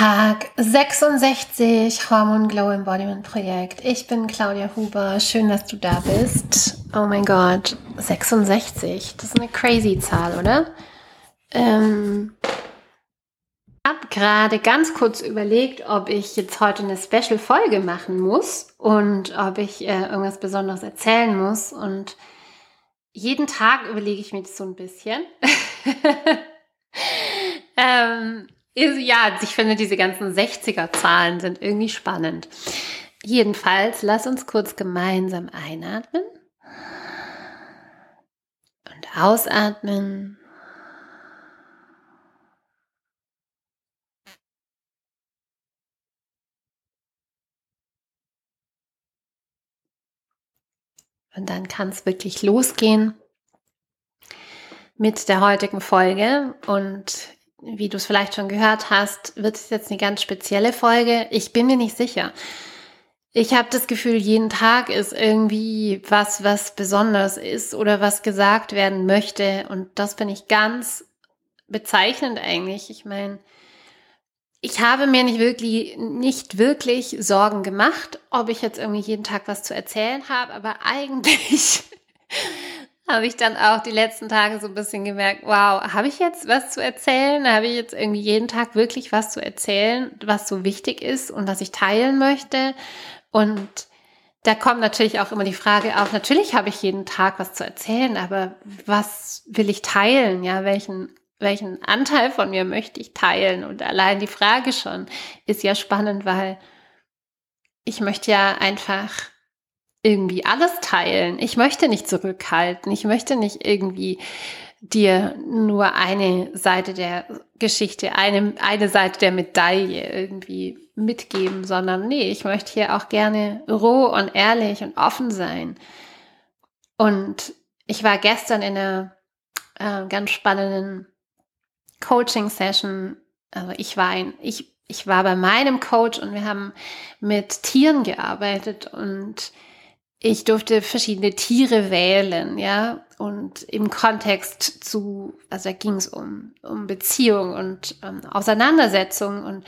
Tag 66 Hormon Glow Embodiment Projekt. Ich bin Claudia Huber. Schön, dass du da bist. Oh mein Gott, 66. Das ist eine crazy Zahl, oder? Ähm, habe gerade ganz kurz überlegt, ob ich jetzt heute eine Special-Folge machen muss und ob ich äh, irgendwas Besonderes erzählen muss. Und jeden Tag überlege ich mir das so ein bisschen. ähm, ja, ich finde, diese ganzen 60er-Zahlen sind irgendwie spannend. Jedenfalls, lass uns kurz gemeinsam einatmen und ausatmen. Und dann kann es wirklich losgehen mit der heutigen Folge. Und wie du es vielleicht schon gehört hast, wird es jetzt eine ganz spezielle Folge. Ich bin mir nicht sicher. Ich habe das Gefühl, jeden Tag ist irgendwie was, was besonders ist oder was gesagt werden möchte. Und das finde ich ganz bezeichnend eigentlich. Ich meine, ich habe mir nicht wirklich, nicht wirklich Sorgen gemacht, ob ich jetzt irgendwie jeden Tag was zu erzählen habe, aber eigentlich habe ich dann auch die letzten Tage so ein bisschen gemerkt, wow, habe ich jetzt was zu erzählen? Habe ich jetzt irgendwie jeden Tag wirklich was zu erzählen, was so wichtig ist und was ich teilen möchte? Und da kommt natürlich auch immer die Frage auf, natürlich habe ich jeden Tag was zu erzählen, aber was will ich teilen? Ja, welchen, welchen Anteil von mir möchte ich teilen? Und allein die Frage schon ist ja spannend, weil ich möchte ja einfach irgendwie alles teilen. Ich möchte nicht zurückhalten. Ich möchte nicht irgendwie dir nur eine Seite der Geschichte, eine, eine Seite der Medaille irgendwie mitgeben, sondern nee, ich möchte hier auch gerne roh und ehrlich und offen sein. Und ich war gestern in einer äh, ganz spannenden Coaching-Session. Also ich war ein, ich, ich war bei meinem Coach und wir haben mit Tieren gearbeitet und ich durfte verschiedene Tiere wählen, ja, und im Kontext zu, also da ging es um, um Beziehung und ähm, Auseinandersetzung und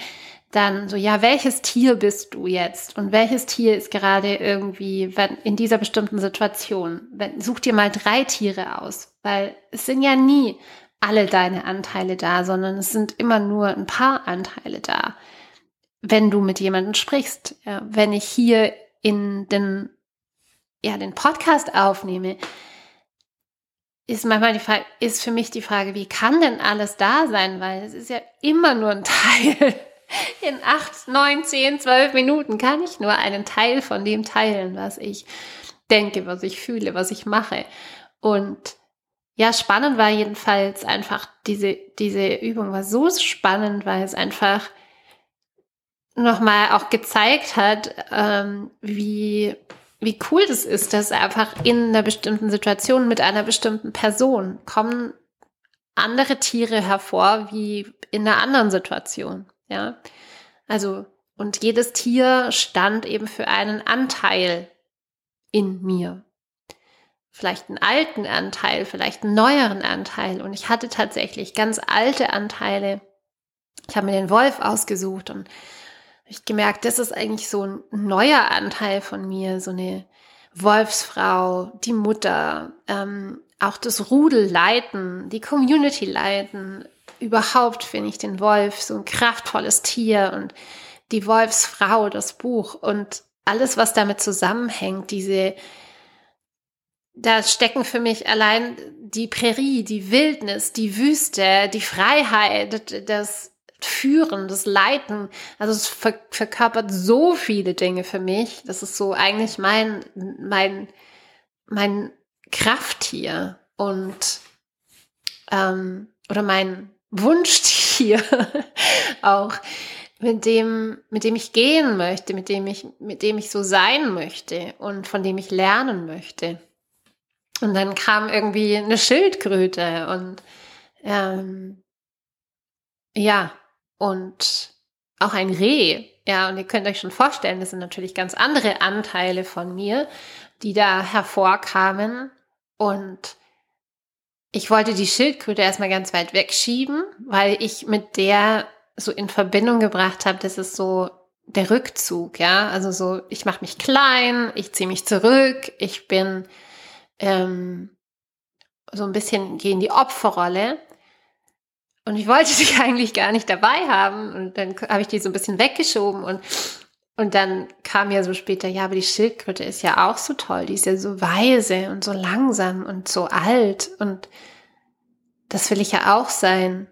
dann so, ja, welches Tier bist du jetzt und welches Tier ist gerade irgendwie in dieser bestimmten Situation? Such dir mal drei Tiere aus, weil es sind ja nie alle deine Anteile da, sondern es sind immer nur ein paar Anteile da, wenn du mit jemandem sprichst. Ja, wenn ich hier in den ja, den Podcast aufnehme, ist manchmal die Frage, ist für mich die Frage, wie kann denn alles da sein? Weil es ist ja immer nur ein Teil. In acht, neun, zehn, zwölf Minuten kann ich nur einen Teil von dem teilen, was ich denke, was ich fühle, was ich mache. Und ja, spannend war jedenfalls einfach diese, diese Übung war so spannend, weil es einfach nochmal auch gezeigt hat, ähm, wie wie cool das ist, dass einfach in einer bestimmten Situation mit einer bestimmten Person kommen andere Tiere hervor wie in einer anderen Situation. Ja, also und jedes Tier stand eben für einen Anteil in mir. Vielleicht einen alten Anteil, vielleicht einen neueren Anteil. Und ich hatte tatsächlich ganz alte Anteile. Ich habe mir den Wolf ausgesucht und ich gemerkt, das ist eigentlich so ein neuer Anteil von mir, so eine Wolfsfrau, die Mutter, ähm, auch das Rudel leiten, die Community leiten. Überhaupt finde ich den Wolf so ein kraftvolles Tier und die Wolfsfrau, das Buch und alles, was damit zusammenhängt, diese, da stecken für mich allein die Prärie, die Wildnis, die Wüste, die Freiheit, das, Führen, das Leiten, also es ver verkörpert so viele Dinge für mich. Das ist so eigentlich mein, mein, mein Krafttier und ähm, oder mein Wunschtier auch, mit dem, mit dem ich gehen möchte, mit dem ich, mit dem ich so sein möchte und von dem ich lernen möchte. Und dann kam irgendwie eine Schildkröte und ähm, ja, und auch ein Reh. Ja, und ihr könnt euch schon vorstellen, das sind natürlich ganz andere Anteile von mir, die da hervorkamen. Und ich wollte die Schildkröte erstmal ganz weit wegschieben, weil ich mit der so in Verbindung gebracht habe, das ist so der Rückzug, ja. Also so, ich mache mich klein, ich ziehe mich zurück, ich bin ähm, so ein bisschen gehe in die Opferrolle. Und ich wollte dich eigentlich gar nicht dabei haben. Und dann habe ich die so ein bisschen weggeschoben und und dann kam ja so später, ja, aber die Schildkröte ist ja auch so toll, die ist ja so weise und so langsam und so alt und das will ich ja auch sein.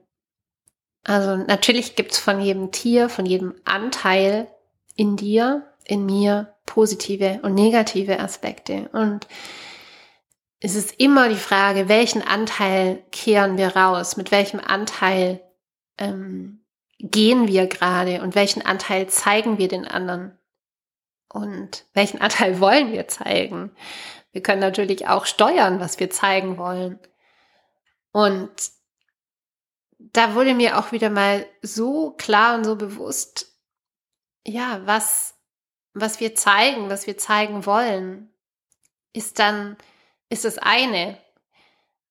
Also natürlich gibt's von jedem Tier, von jedem Anteil in dir, in mir positive und negative Aspekte. Und es ist immer die Frage, welchen Anteil kehren wir raus, mit welchem Anteil ähm, gehen wir gerade und welchen Anteil zeigen wir den anderen und welchen Anteil wollen wir zeigen. Wir können natürlich auch steuern, was wir zeigen wollen. Und da wurde mir auch wieder mal so klar und so bewusst, ja, was, was wir zeigen, was wir zeigen wollen, ist dann, ist das eine.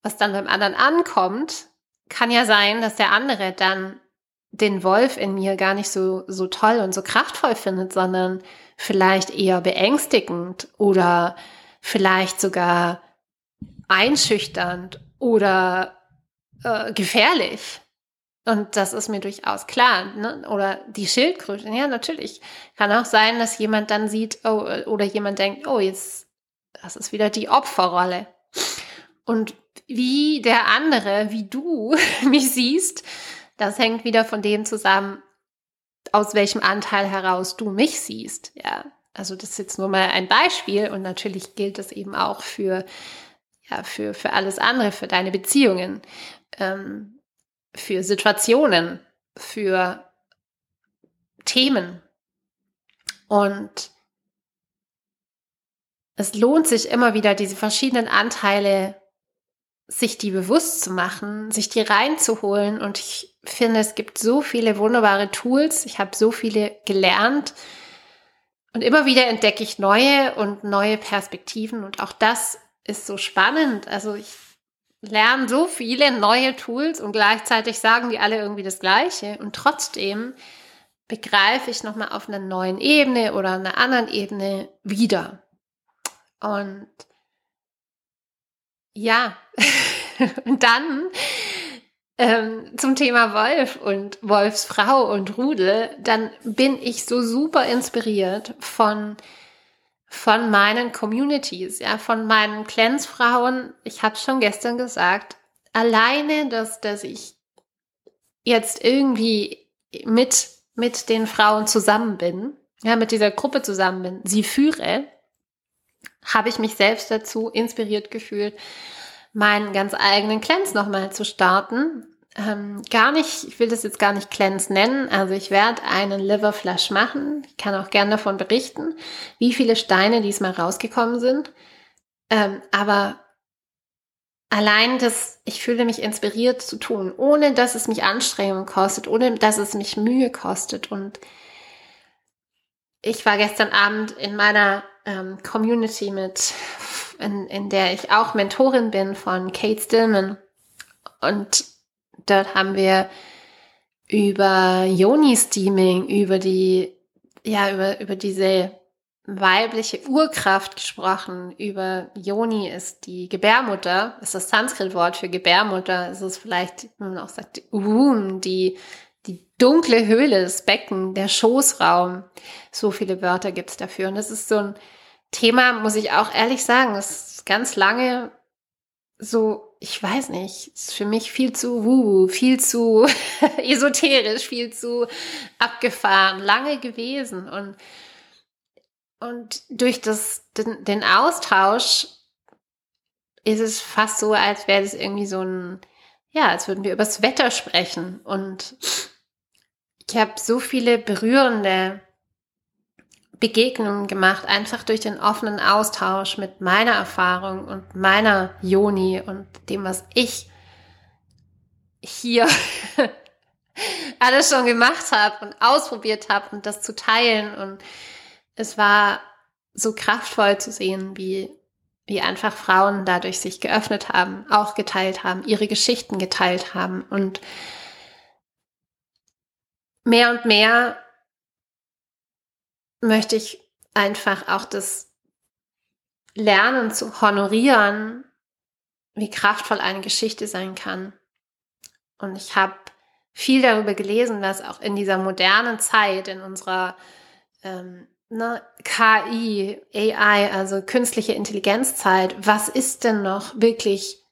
Was dann beim anderen ankommt, kann ja sein, dass der andere dann den Wolf in mir gar nicht so, so toll und so kraftvoll findet, sondern vielleicht eher beängstigend oder vielleicht sogar einschüchternd oder äh, gefährlich. Und das ist mir durchaus klar. Ne? Oder die Schildkröte, ja, natürlich. Kann auch sein, dass jemand dann sieht, oh, oder jemand denkt, oh, jetzt, das ist wieder die Opferrolle. Und wie der andere, wie du mich siehst, das hängt wieder von dem zusammen, aus welchem Anteil heraus du mich siehst. Ja, also das ist jetzt nur mal ein Beispiel und natürlich gilt das eben auch für, ja, für, für alles andere, für deine Beziehungen, ähm, für Situationen, für Themen. Und es lohnt sich immer wieder, diese verschiedenen Anteile sich die bewusst zu machen, sich die reinzuholen. Und ich finde, es gibt so viele wunderbare Tools. Ich habe so viele gelernt. Und immer wieder entdecke ich neue und neue Perspektiven. Und auch das ist so spannend. Also ich lerne so viele neue Tools und gleichzeitig sagen die alle irgendwie das Gleiche. Und trotzdem begreife ich nochmal auf einer neuen Ebene oder einer anderen Ebene wieder. Und ja, und dann ähm, zum Thema Wolf und Wolfsfrau und Rudel, dann bin ich so super inspiriert von von meinen Communities, ja, von meinen Clansfrauen. Ich habe schon gestern gesagt, alleine, dass dass ich jetzt irgendwie mit mit den Frauen zusammen bin, ja, mit dieser Gruppe zusammen bin, sie führe, habe ich mich selbst dazu inspiriert gefühlt, meinen ganz eigenen Cleanse nochmal zu starten. Ähm, gar nicht, ich will das jetzt gar nicht Cleanse nennen. Also ich werde einen Liver Flush machen. Ich kann auch gerne davon berichten, wie viele Steine diesmal rausgekommen sind. Ähm, aber allein das, ich fühle mich inspiriert zu tun, ohne dass es mich Anstrengung kostet, ohne dass es mich Mühe kostet. Und ich war gestern Abend in meiner ähm, Community mit, in, in der ich auch Mentorin bin von Kate Stillman. Und dort haben wir über Yoni-Steaming, über die, ja, über, über diese weibliche Urkraft gesprochen. Über Yoni ist die Gebärmutter, ist das Sanskrit-Wort für Gebärmutter. Es ist vielleicht, wenn man auch sagt, Womb, die die dunkle Höhle, das Becken, der Schoßraum. So viele Wörter gibt es dafür. Und das ist so ein Thema, muss ich auch ehrlich sagen, das ist ganz lange so, ich weiß nicht, ist für mich viel zu wuhu, viel zu esoterisch, viel zu abgefahren, lange gewesen. Und, und durch das, den, den Austausch ist es fast so, als wäre das irgendwie so ein, ja, als würden wir übers Wetter sprechen. Und ich habe so viele berührende Begegnungen gemacht, einfach durch den offenen Austausch mit meiner Erfahrung und meiner Joni und dem, was ich hier alles schon gemacht habe und ausprobiert habe und das zu teilen. Und es war so kraftvoll zu sehen, wie, wie einfach Frauen dadurch sich geöffnet haben, auch geteilt haben, ihre Geschichten geteilt haben und mehr und mehr möchte ich einfach auch das Lernen zu honorieren, wie kraftvoll eine Geschichte sein kann. Und ich habe viel darüber gelesen, dass auch in dieser modernen Zeit, in unserer ähm, ne, KI, AI, also künstliche Intelligenzzeit, was ist denn noch wirklich,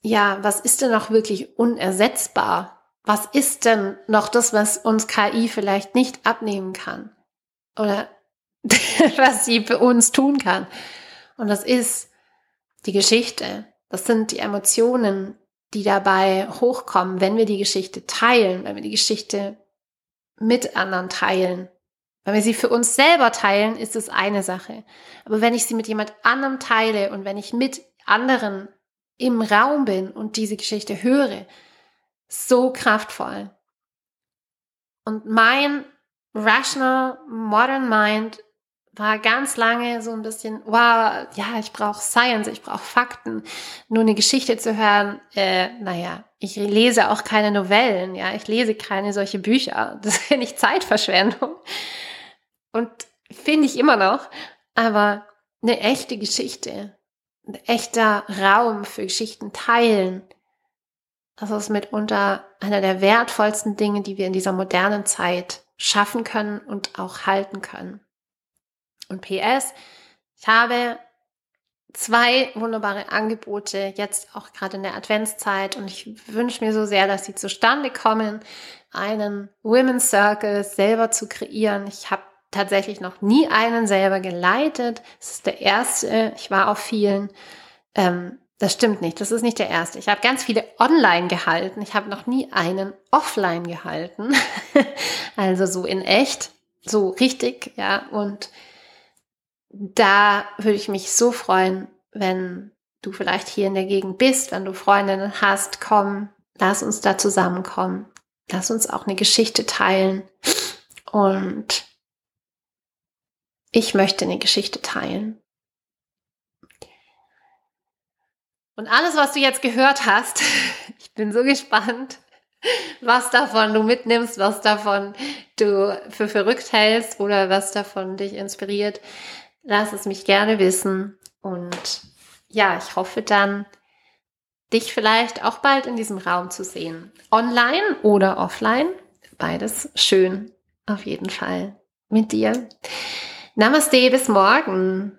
ja, was ist denn noch wirklich unersetzbar? Was ist denn noch das, was uns KI vielleicht nicht abnehmen kann? Oder was sie für uns tun kann? Und das ist die Geschichte. Das sind die Emotionen, die dabei hochkommen, wenn wir die Geschichte teilen, wenn wir die Geschichte mit anderen teilen. Wenn wir sie für uns selber teilen, ist es eine Sache. Aber wenn ich sie mit jemand anderem teile und wenn ich mit anderen im Raum bin und diese Geschichte höre, so kraftvoll. Und mein rational modern mind war ganz lange so ein bisschen, wow, ja, ich brauche Science, ich brauche Fakten. Nur eine Geschichte zu hören, äh, naja, ich lese auch keine Novellen, ja, ich lese keine solche Bücher. Das finde ich Zeitverschwendung. Und finde ich immer noch. Aber eine echte Geschichte, ein echter Raum für Geschichten teilen, das ist mitunter einer der wertvollsten Dinge, die wir in dieser modernen Zeit schaffen können und auch halten können. Und PS, ich habe zwei wunderbare Angebote jetzt auch gerade in der Adventszeit und ich wünsche mir so sehr, dass sie zustande kommen, einen Women's Circle selber zu kreieren. Ich habe tatsächlich noch nie einen selber geleitet. Es ist der erste. Ich war auf vielen. Ähm, das stimmt nicht. Das ist nicht der erste. Ich habe ganz viele online gehalten. Ich habe noch nie einen offline gehalten. also so in echt, so richtig, ja. Und da würde ich mich so freuen, wenn du vielleicht hier in der Gegend bist, wenn du Freundinnen hast, komm, lass uns da zusammenkommen. Lass uns auch eine Geschichte teilen. Und ich möchte eine Geschichte teilen. Und alles, was du jetzt gehört hast, ich bin so gespannt, was davon du mitnimmst, was davon du für verrückt hältst oder was davon dich inspiriert. Lass es mich gerne wissen. Und ja, ich hoffe dann, dich vielleicht auch bald in diesem Raum zu sehen. Online oder offline. Beides schön. Auf jeden Fall. Mit dir. Namaste, bis morgen.